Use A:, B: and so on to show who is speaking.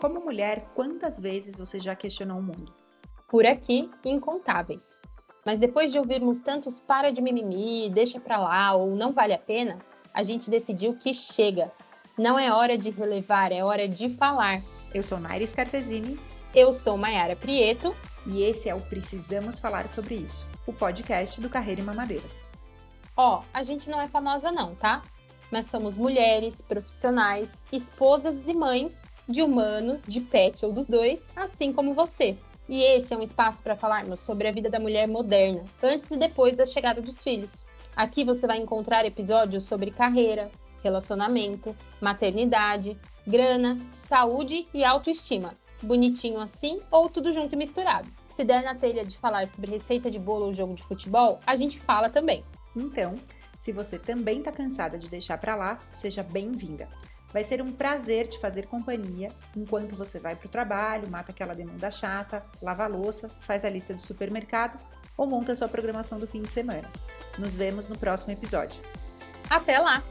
A: como mulher, quantas vezes você já questionou o mundo?
B: Por aqui, incontáveis. Mas depois de ouvirmos tantos para de mimimi, deixa pra lá ou não vale a pena, a gente decidiu que chega. Não é hora de relevar, é hora de falar.
A: Eu sou Naira Scarpesini.
B: Eu sou Maiara Prieto.
A: E esse é o Precisamos Falar Sobre Isso, o podcast do Carreira e Mamadeira.
B: Ó, oh, a gente não é famosa não, tá? Mas somos mulheres, profissionais, esposas e mães de humanos, de pet ou dos dois, assim como você. E esse é um espaço para falarmos sobre a vida da mulher moderna, antes e depois da chegada dos filhos. Aqui você vai encontrar episódios sobre carreira, relacionamento, maternidade, grana, saúde e autoestima. Bonitinho assim ou tudo junto e misturado. Se der na telha de falar sobre receita de bolo ou jogo de futebol, a gente fala também.
A: Então, se você também está cansada de deixar para lá, seja bem-vinda. Vai ser um prazer te fazer companhia enquanto você vai para o trabalho, mata aquela demanda chata, lava a louça, faz a lista do supermercado ou monta a sua programação do fim de semana. Nos vemos no próximo episódio.
B: Até lá!